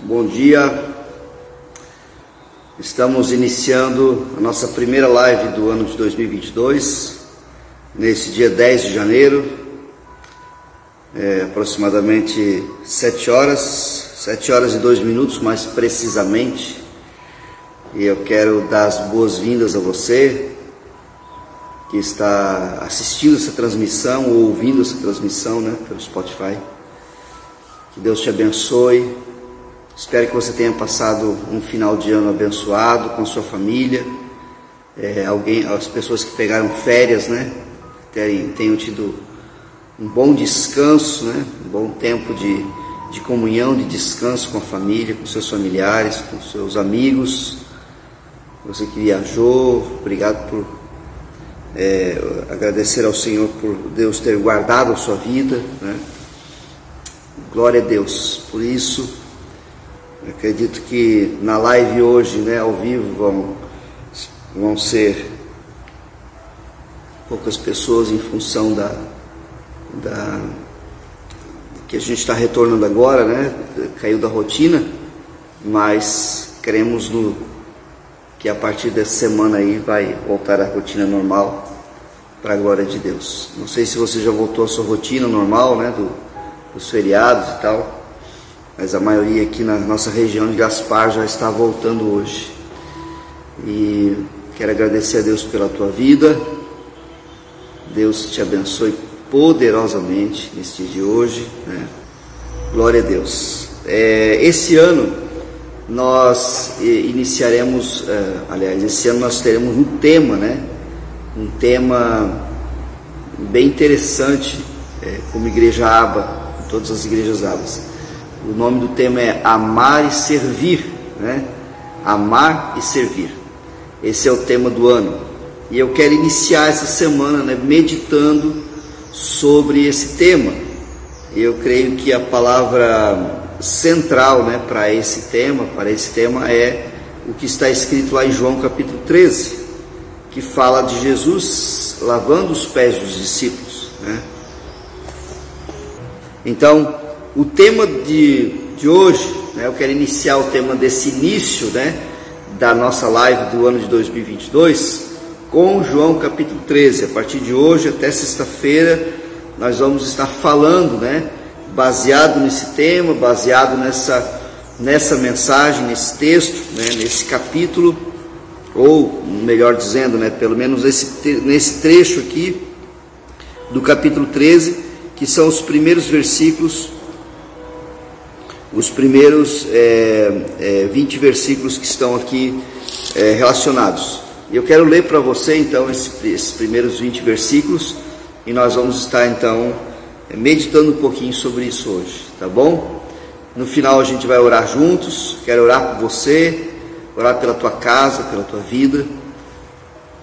Bom dia. Estamos iniciando a nossa primeira live do ano de 2022, nesse dia 10 de janeiro, é, aproximadamente 7 horas, 7 horas e 2 minutos mais precisamente. E eu quero dar as boas-vindas a você que está assistindo essa transmissão ou ouvindo essa transmissão né, pelo Spotify. Que Deus te abençoe Espero que você tenha passado um final de ano abençoado com a sua família. É, alguém, as pessoas que pegaram férias, né? Tenham, tenham tido um bom descanso, né? Um bom tempo de, de comunhão, de descanso com a família, com seus familiares, com seus amigos. Você que viajou, obrigado por é, agradecer ao Senhor por Deus ter guardado a sua vida, né? Glória a Deus por isso. Acredito que na live hoje, né, ao vivo, vão, vão ser poucas pessoas em função da, da que a gente está retornando agora, né? Caiu da rotina, mas queremos no, que a partir dessa semana aí vai voltar à rotina normal para a glória de Deus. Não sei se você já voltou à sua rotina normal, né? Do, dos feriados e tal mas a maioria aqui na nossa região de Gaspar já está voltando hoje. E quero agradecer a Deus pela tua vida. Deus te abençoe poderosamente neste dia de hoje. Né? Glória a Deus. É, esse ano nós iniciaremos, é, aliás, esse ano nós teremos um tema, né? Um tema bem interessante, é, como igreja aba, todas as igrejas abas o nome do tema é Amar e Servir, né? Amar e Servir. Esse é o tema do ano. E eu quero iniciar essa semana né, meditando sobre esse tema. Eu creio que a palavra central né, para esse tema, para esse tema é o que está escrito lá em João capítulo 13, que fala de Jesus lavando os pés dos discípulos. Né? Então, o tema de, de hoje, né, eu quero iniciar o tema desse início né, da nossa live do ano de 2022 com João capítulo 13. A partir de hoje até sexta-feira, nós vamos estar falando, né, baseado nesse tema, baseado nessa, nessa mensagem, nesse texto, né, nesse capítulo, ou melhor dizendo, né, pelo menos esse, nesse trecho aqui do capítulo 13, que são os primeiros versículos os primeiros é, é, 20 versículos que estão aqui é, relacionados. Eu quero ler para você então esses, primeiros 20 versículos e nós vamos estar então meditando um pouquinho sobre isso hoje, tá bom? No final a gente vai orar juntos. Quero orar por você, orar pela tua casa, pela tua vida.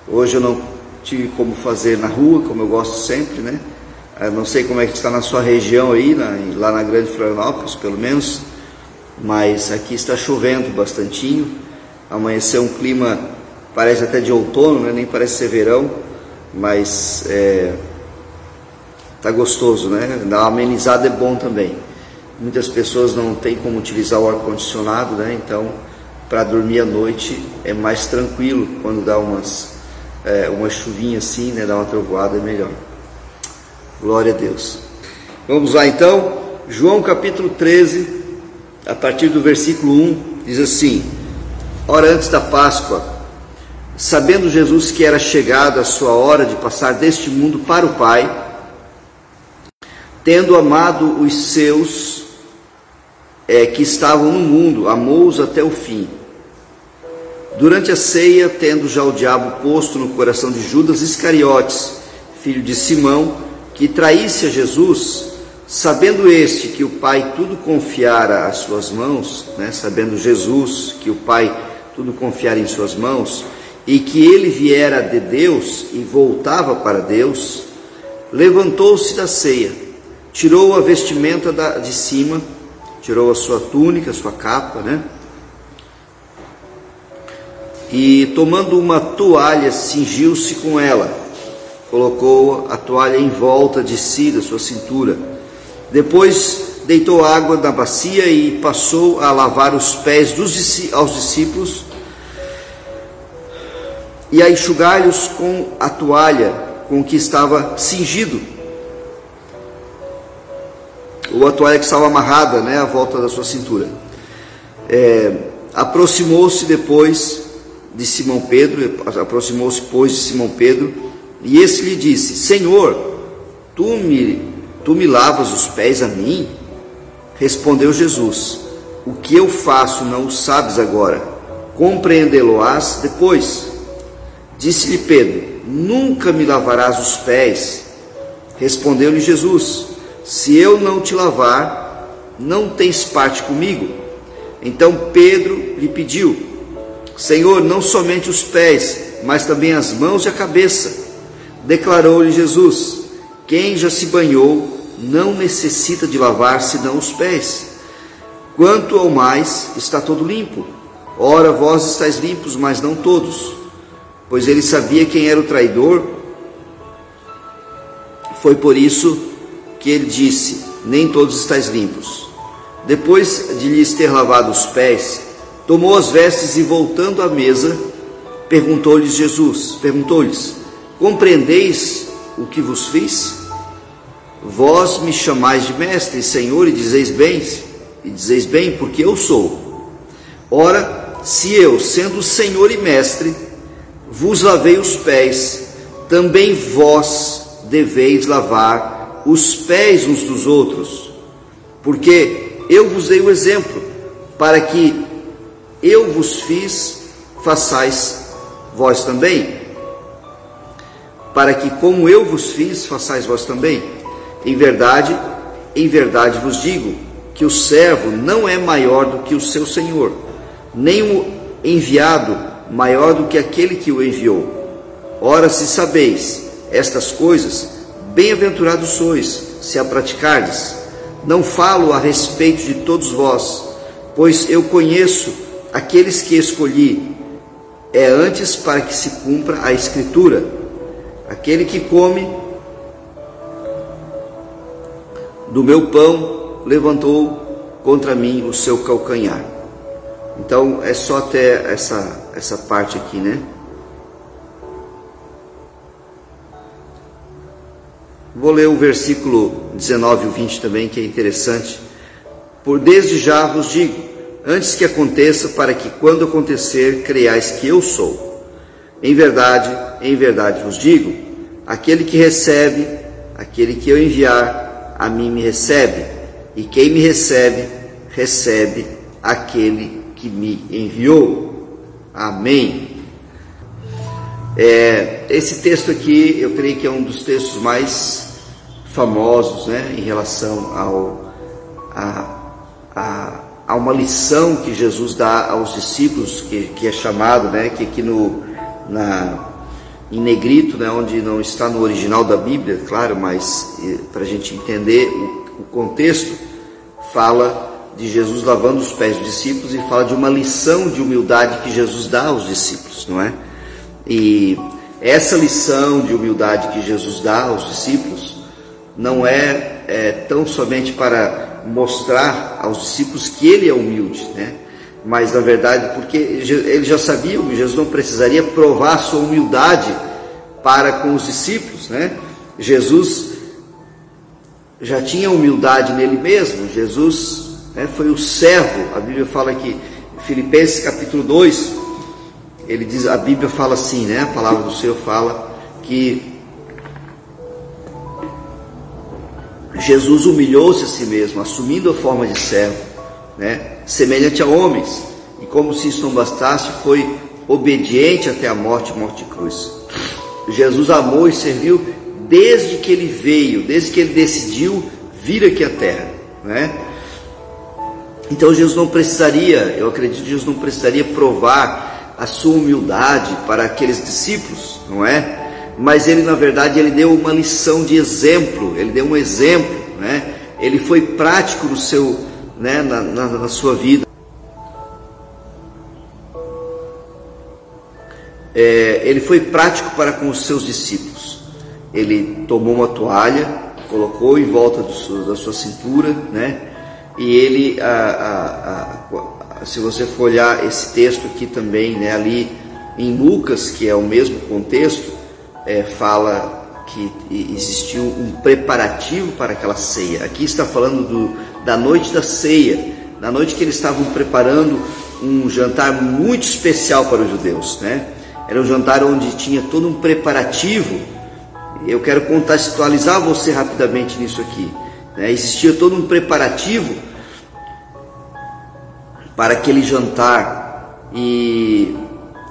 Hoje eu não tive como fazer na rua, como eu gosto sempre, né? Eu não sei como é que está na sua região aí, na, lá na Grande Florianópolis, pelo menos, mas aqui está chovendo bastantinho. Amanheceu um clima, parece até de outono, né? nem parece ser verão, mas é, tá gostoso, né? Dar uma amenizada é bom também. Muitas pessoas não têm como utilizar o ar-condicionado, né? Então, para dormir à noite é mais tranquilo quando dá umas, é, uma chuvinha assim, né? Dá uma trovoada é melhor. Glória a Deus. Vamos lá então, João capítulo 13, a partir do versículo 1, diz assim: Ora antes da Páscoa, sabendo Jesus que era chegada a sua hora de passar deste mundo para o Pai, tendo amado os seus é, que estavam no mundo, amou-os até o fim. Durante a ceia, tendo já o diabo posto no coração de Judas Iscariotes, filho de Simão, que traísse a Jesus, sabendo este que o Pai tudo confiara às suas mãos, né, sabendo Jesus que o Pai tudo confiara em suas mãos, e que ele viera de Deus e voltava para Deus, levantou-se da ceia, tirou a vestimenta de cima, tirou a sua túnica, a sua capa, né? E tomando uma toalha, cingiu-se com ela colocou a toalha em volta de si, da sua cintura. Depois deitou água na bacia e passou a lavar os pés dos, aos discípulos e a enxugar-lhes com a toalha com que estava cingido, ou a toalha que estava amarrada né, à volta da sua cintura. É, aproximou-se depois de Simão Pedro, aproximou-se, pois, de Simão Pedro, e este lhe disse: Senhor, tu me, tu me lavas os pés a mim? Respondeu Jesus: O que eu faço não o sabes agora, compreendê-lo-ás depois. Disse-lhe Pedro: Nunca me lavarás os pés. Respondeu-lhe Jesus: Se eu não te lavar, não tens parte comigo. Então Pedro lhe pediu: Senhor, não somente os pés, mas também as mãos e a cabeça. Declarou-lhe Jesus: Quem já se banhou não necessita de lavar senão os pés. Quanto ao mais, está todo limpo. Ora, vós estáis limpos, mas não todos pois ele sabia quem era o traidor. Foi por isso que ele disse: Nem todos estáis limpos. Depois de lhes ter lavado os pés, tomou as vestes e voltando à mesa, perguntou-lhes Jesus, perguntou-lhes: Compreendeis o que vos fiz? Vós me chamais de mestre senhor e dizeis bem, e dizeis bem, porque eu sou. Ora, se eu, sendo senhor e mestre, vos lavei os pés, também vós deveis lavar os pés uns dos outros, porque eu vos dei o exemplo, para que eu vos fiz, façais vós também. Para que, como eu vos fiz, façais vós também. Em verdade, em verdade vos digo que o servo não é maior do que o seu senhor, nem o enviado maior do que aquele que o enviou. Ora, se sabeis estas coisas, bem-aventurados sois, se a praticardes. Não falo a respeito de todos vós, pois eu conheço aqueles que escolhi. É antes para que se cumpra a Escritura. Aquele que come do meu pão levantou contra mim o seu calcanhar. Então é só até essa, essa parte aqui, né? Vou ler o versículo 19 e 20 também, que é interessante. Por desde já vos digo, antes que aconteça, para que quando acontecer, creiais que eu sou. Em verdade, em verdade vos digo: aquele que recebe, aquele que eu enviar, a mim me recebe, e quem me recebe, recebe aquele que me enviou. Amém. É, esse texto aqui, eu creio que é um dos textos mais famosos, né, em relação ao a, a, a uma lição que Jesus dá aos discípulos, que, que é chamado, né, que aqui no na em negrito, né, onde não está no original da Bíblia, claro, mas para a gente entender o, o contexto, fala de Jesus lavando os pés dos discípulos e fala de uma lição de humildade que Jesus dá aos discípulos, não é? E essa lição de humildade que Jesus dá aos discípulos não é, é tão somente para mostrar aos discípulos que ele é humilde, né? Mas na verdade, porque ele já sabia que Jesus não precisaria provar sua humildade para com os discípulos, né? Jesus já tinha humildade nele mesmo. Jesus né, foi o servo, a Bíblia fala que, Filipenses capítulo 2, ele diz, a Bíblia fala assim, né, a palavra do Senhor fala que Jesus humilhou-se a si mesmo, assumindo a forma de servo, né, semelhante a homens, e como se isso não bastasse, foi obediente até a morte, morte de cruz. Jesus amou e serviu desde que ele veio, desde que ele decidiu vir aqui à terra, né? Então Jesus não precisaria, eu acredito que Jesus não precisaria provar a sua humildade para aqueles discípulos, não é? Mas ele na verdade ele deu uma lição de exemplo, ele deu um exemplo, né? Ele foi prático no seu, né, na, na, na sua vida. É, ele foi prático para com os seus discípulos. Ele tomou uma toalha, colocou em volta da sua cintura, né? E ele, a, a, a, se você for olhar esse texto aqui também, né, ali em Lucas, que é o mesmo contexto, é, fala que existiu um preparativo para aquela ceia. Aqui está falando do, da noite da ceia, da noite que eles estavam preparando um jantar muito especial para os judeus, né? Era um jantar onde tinha todo um preparativo. Eu quero contextualizar você rapidamente nisso aqui. Né? Existia todo um preparativo para aquele jantar e,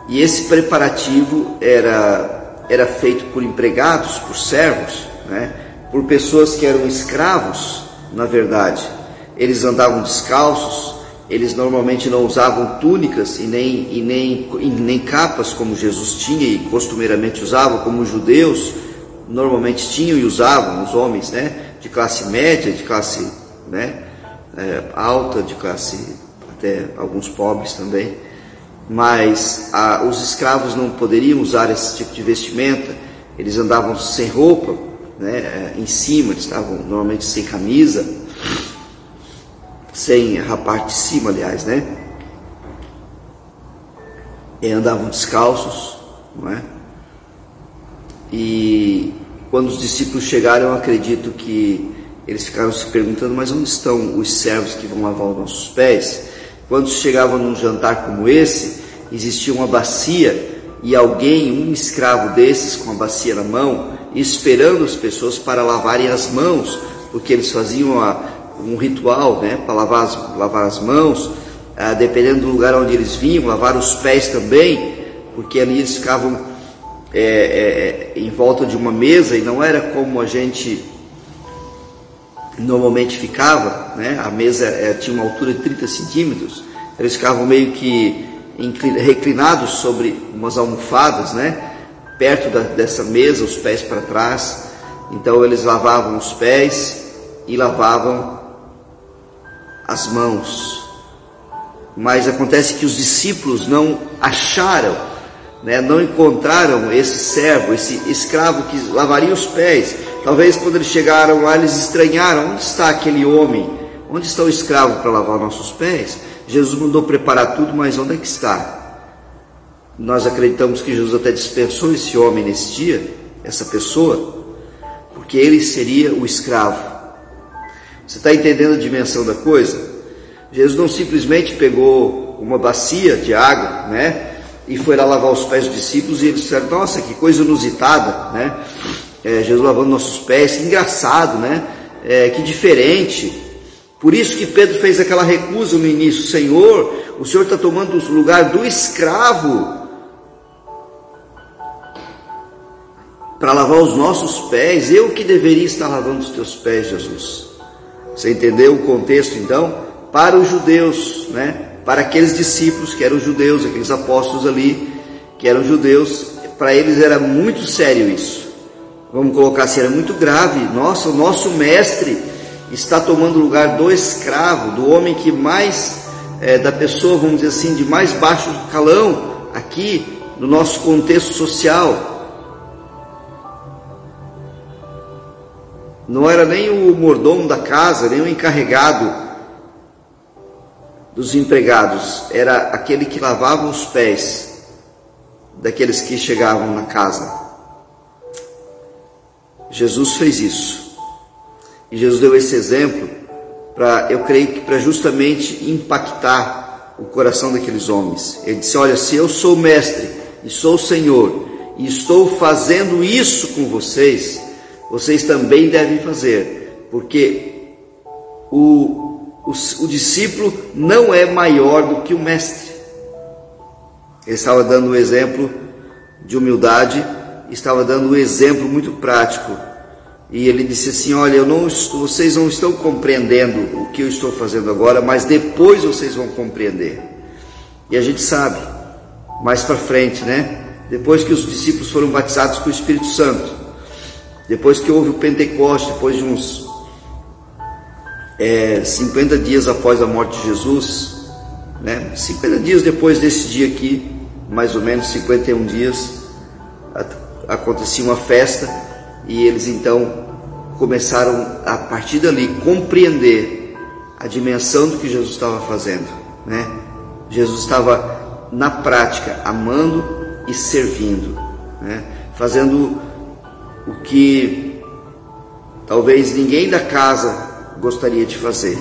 e esse preparativo era era feito por empregados, por servos, né? por pessoas que eram escravos, na verdade. Eles andavam descalços, eles normalmente não usavam túnicas e nem, e nem, e nem capas como Jesus tinha e costumeiramente usava, como os judeus normalmente tinham e usavam, os homens né? de classe média, de classe né? É, alta, de classe até alguns pobres também mas ah, os escravos não poderiam usar esse tipo de vestimenta, eles andavam sem roupa, né, eh, em cima, eles estavam normalmente sem camisa, sem a parte de cima, aliás, né? E andavam descalços, não é? E quando os discípulos chegaram, eu acredito que eles ficaram se perguntando: mas onde estão os servos que vão lavar os nossos pés? Quando chegavam num jantar como esse, existia uma bacia e alguém, um escravo desses com a bacia na mão, esperando as pessoas para lavarem as mãos, porque eles faziam um ritual né, para lavar as, lavar as mãos, ah, dependendo do lugar onde eles vinham, lavar os pés também, porque ali eles ficavam é, é, em volta de uma mesa e não era como a gente normalmente ficava, né? A mesa é, tinha uma altura de 30 centímetros, eles ficavam meio que reclinados sobre umas almofadas, né? Perto da, dessa mesa, os pés para trás. Então eles lavavam os pés e lavavam as mãos. Mas acontece que os discípulos não acharam, né, não encontraram esse servo, esse escravo que lavaria os pés. Talvez quando eles chegaram lá, eles estranharam: onde está aquele homem? Onde está o escravo para lavar nossos pés? Jesus mandou preparar tudo, mas onde é que está? Nós acreditamos que Jesus até dispensou esse homem nesse dia, essa pessoa, porque ele seria o escravo. Você está entendendo a dimensão da coisa? Jesus não simplesmente pegou uma bacia de água, né? E foi lá lavar os pés dos discípulos e eles disseram: Nossa, que coisa inusitada, né? É, Jesus lavando nossos pés, que engraçado, né? É, que diferente. Por isso que Pedro fez aquela recusa no início: Senhor, o Senhor está tomando o lugar do escravo para lavar os nossos pés. Eu que deveria estar lavando os teus pés, Jesus. Você entendeu o contexto então? Para os judeus, né? Para aqueles discípulos que eram judeus, aqueles apóstolos ali que eram judeus, para eles era muito sério isso. Vamos colocar assim, era muito grave. Nossa, o nosso mestre está tomando o lugar do escravo, do homem que mais, é, da pessoa, vamos dizer assim, de mais baixo calão, aqui no nosso contexto social. Não era nem o mordomo da casa, nem o encarregado dos empregados, era aquele que lavava os pés daqueles que chegavam na casa. Jesus fez isso. E Jesus deu esse exemplo para, eu creio que para justamente impactar o coração daqueles homens. Ele disse: Olha, se eu sou mestre e sou Senhor e estou fazendo isso com vocês, vocês também devem fazer, porque o, o, o discípulo não é maior do que o mestre. Ele estava dando um exemplo de humildade, estava dando um exemplo muito prático e ele disse assim: Olha, eu não, vocês não estão compreendendo o que eu estou fazendo agora, mas depois vocês vão compreender. E a gente sabe, mais para frente, né? Depois que os discípulos foram batizados com o Espírito Santo, depois que houve o Pentecoste, depois de uns é, 50 dias após a morte de Jesus, né? 50 dias depois desse dia aqui, mais ou menos 51 dias, acontecia uma festa e eles então começaram a partir dali compreender a dimensão do que Jesus estava fazendo, né? Jesus estava na prática amando e servindo, né? Fazendo o que talvez ninguém da casa gostaria de fazer.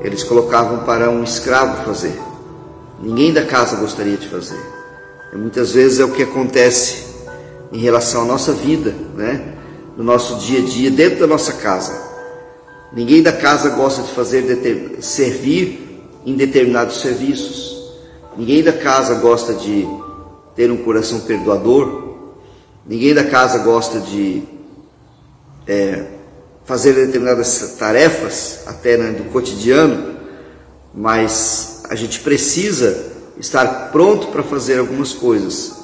Eles colocavam para um escravo fazer. Ninguém da casa gostaria de fazer. E muitas vezes é o que acontece em relação à nossa vida, né? No nosso dia a dia, dentro da nossa casa. Ninguém da casa gosta de fazer servir em determinados serviços. Ninguém da casa gosta de ter um coração perdoador. Ninguém da casa gosta de é, fazer determinadas tarefas, até né, do cotidiano, mas a gente precisa estar pronto para fazer algumas coisas.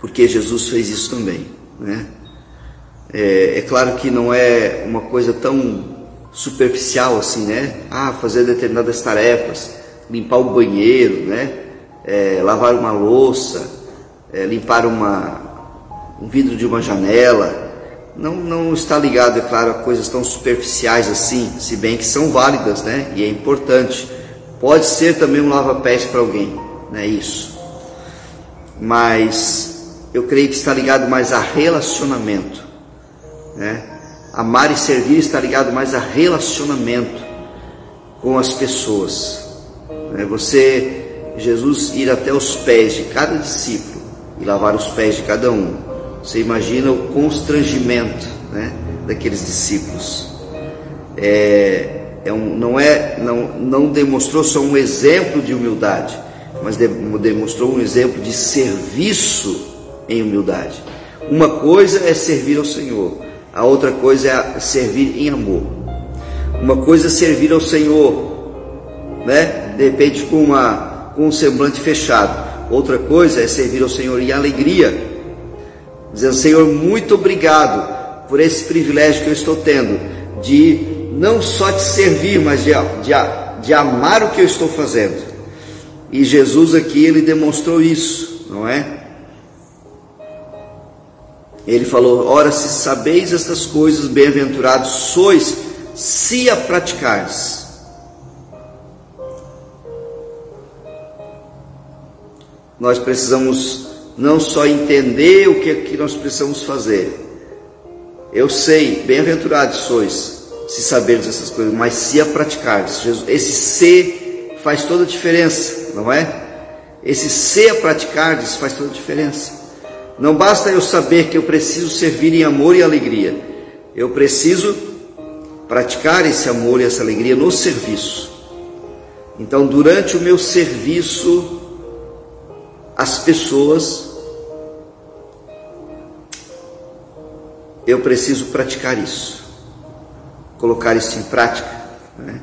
Porque Jesus fez isso também, né? É, é, claro que não é uma coisa tão superficial assim, né? Ah, fazer determinadas tarefas, limpar o banheiro, né? É, lavar uma louça, é, limpar uma, um vidro de uma janela. Não, não está ligado, é claro, a coisas tão superficiais assim, se bem que são válidas, né? E é importante. Pode ser também um lava-pés para alguém, né? Isso. Mas eu creio que está ligado mais a relacionamento né? Amar e servir está ligado mais a relacionamento com as pessoas. Né? Você, Jesus, ir até os pés de cada discípulo e lavar os pés de cada um. Você imagina o constrangimento né, daqueles discípulos. É, é um, não, é, não, não demonstrou só um exemplo de humildade, mas demonstrou um exemplo de serviço em humildade. Uma coisa é servir ao Senhor, a outra coisa é servir em amor. Uma coisa é servir ao Senhor, né? De repente com, uma, com um semblante fechado. Outra coisa é servir ao Senhor em alegria, dizendo: Senhor, muito obrigado por esse privilégio que eu estou tendo de não só te servir, mas de, de, de amar o que eu estou fazendo. E Jesus aqui ele demonstrou isso, não é? Ele falou: Ora, se sabeis estas coisas, bem-aventurados sois, se a praticares. Nós precisamos não só entender o que, é que nós precisamos fazer. Eu sei, bem-aventurados sois, se saberes essas coisas, mas se a praticares. Esse se faz toda a diferença, não é? Esse se a praticares faz toda a diferença. Não basta eu saber que eu preciso servir em amor e alegria. Eu preciso praticar esse amor e essa alegria no serviço. Então, durante o meu serviço às pessoas, eu preciso praticar isso, colocar isso em prática. Né?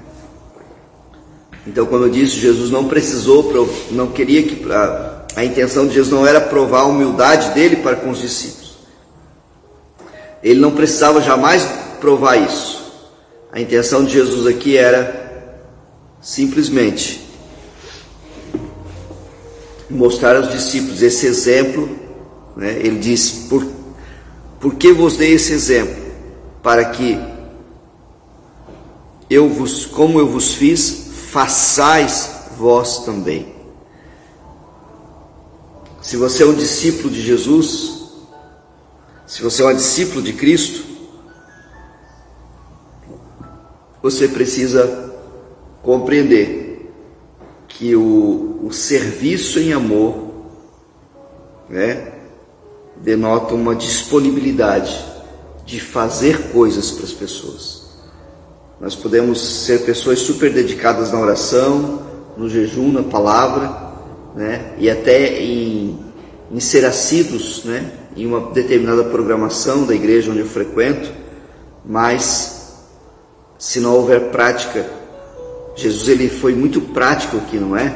Então, quando eu disse, Jesus não precisou, não queria que a intenção de Jesus não era provar a humildade dele para com os discípulos. Ele não precisava jamais provar isso. A intenção de Jesus aqui era simplesmente mostrar aos discípulos esse exemplo. Né? Ele diz: por, por que vos dei esse exemplo? Para que eu vos, como eu vos fiz, façais vós também. Se você é um discípulo de Jesus, se você é um discípulo de Cristo, você precisa compreender que o, o serviço em amor né, denota uma disponibilidade de fazer coisas para as pessoas. Nós podemos ser pessoas super dedicadas na oração, no jejum, na palavra, né? e até em, em ser assíduos né? em uma determinada programação da igreja onde eu frequento, mas se não houver prática, Jesus ele foi muito prático aqui, não é?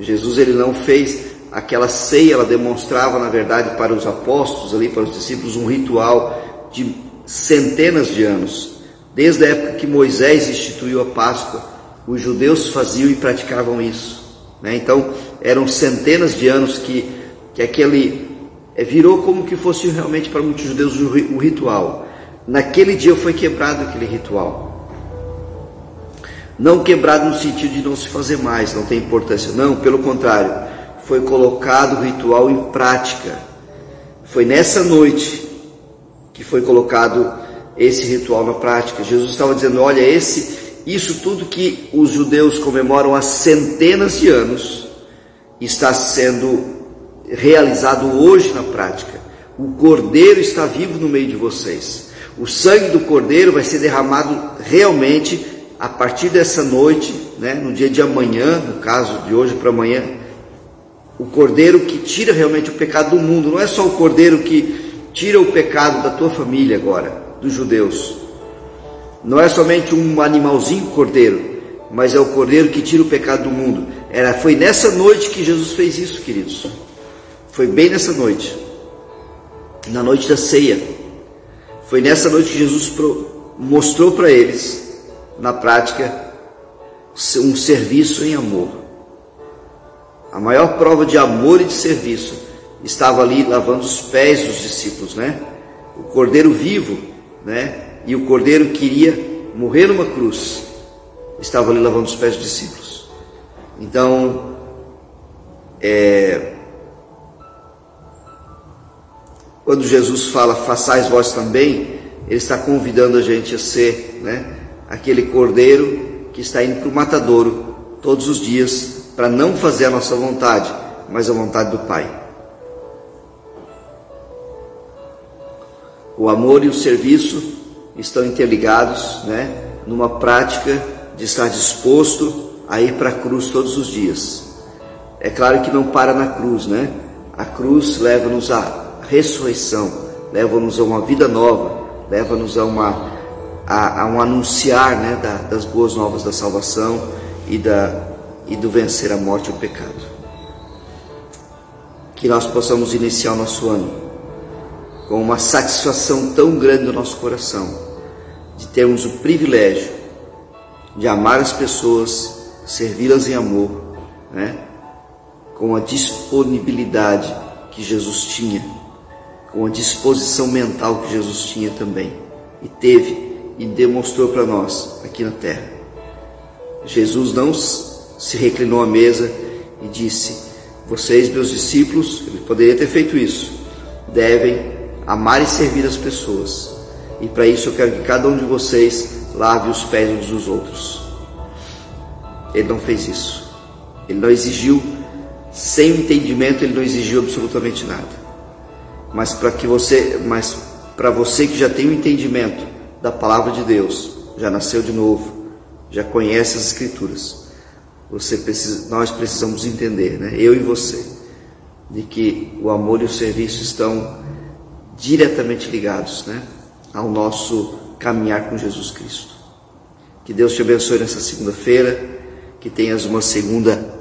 Jesus ele não fez aquela ceia, ela demonstrava na verdade para os apóstolos ali, para os discípulos um ritual de centenas de anos, desde a época que Moisés instituiu a Páscoa, os judeus faziam e praticavam isso. Né? Então, eram centenas de anos que, que aquele é, virou como que fosse realmente para muitos judeus o ritual. naquele dia foi quebrado aquele ritual. Não quebrado no sentido de não se fazer mais, não tem importância. Não, pelo contrário, foi colocado o ritual em prática. Foi nessa noite que foi colocado esse ritual na prática. Jesus estava dizendo: olha, esse, isso tudo que os judeus comemoram há centenas de anos está sendo realizado hoje na prática. O cordeiro está vivo no meio de vocês. O sangue do cordeiro vai ser derramado realmente a partir dessa noite, né, no dia de amanhã, no caso de hoje para amanhã. O cordeiro que tira realmente o pecado do mundo. Não é só o cordeiro que tira o pecado da tua família agora dos judeus. Não é somente um animalzinho cordeiro, mas é o cordeiro que tira o pecado do mundo. Era, foi nessa noite que Jesus fez isso, queridos. Foi bem nessa noite, na noite da ceia. Foi nessa noite que Jesus mostrou para eles, na prática, um serviço em amor. A maior prova de amor e de serviço estava ali lavando os pés dos discípulos, né? O cordeiro vivo né? E o cordeiro queria morrer numa cruz. Estava ali lavando os pés dos discípulos. Então, é, quando Jesus fala, façais vós também, ele está convidando a gente a ser, né? Aquele cordeiro que está indo para o matadouro todos os dias para não fazer a nossa vontade, mas a vontade do Pai. O amor e o serviço estão interligados, né, numa prática de estar disposto a ir para a cruz todos os dias. É claro que não para na cruz, né? A cruz leva-nos à ressurreição, leva-nos a uma vida nova, leva-nos a uma a, a, um anunciar, né, da, das boas novas da salvação e da e do vencer a morte e o pecado. Que nós possamos iniciar o nosso ano com uma satisfação tão grande no nosso coração de termos o privilégio de amar as pessoas, servi-las em amor, né? com a disponibilidade que Jesus tinha, com a disposição mental que Jesus tinha também e teve e demonstrou para nós aqui na terra. Jesus não se reclinou à mesa e disse: Vocês, meus discípulos, ele poderia ter feito isso, devem amar e servir as pessoas. E para isso eu quero que cada um de vocês lave os pés uns dos outros. Ele não fez isso. Ele não exigiu, sem entendimento, ele não exigiu absolutamente nada. Mas para que você, mas para você que já tem o um entendimento da palavra de Deus, já nasceu de novo, já conhece as escrituras, você precisa, nós precisamos entender, né? Eu e você, de que o amor e o serviço estão diretamente ligados né, ao nosso caminhar com Jesus Cristo. Que Deus te abençoe nessa segunda-feira, que tenhas uma segunda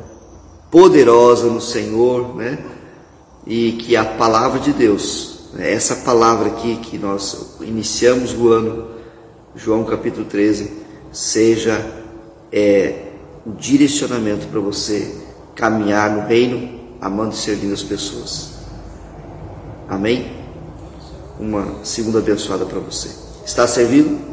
poderosa no Senhor, né? E que a palavra de Deus, essa palavra aqui que nós iniciamos o ano, João capítulo 13, seja é, o direcionamento para você caminhar no reino, amando e servindo as pessoas. Amém? uma segunda abençoada para você. Está servido?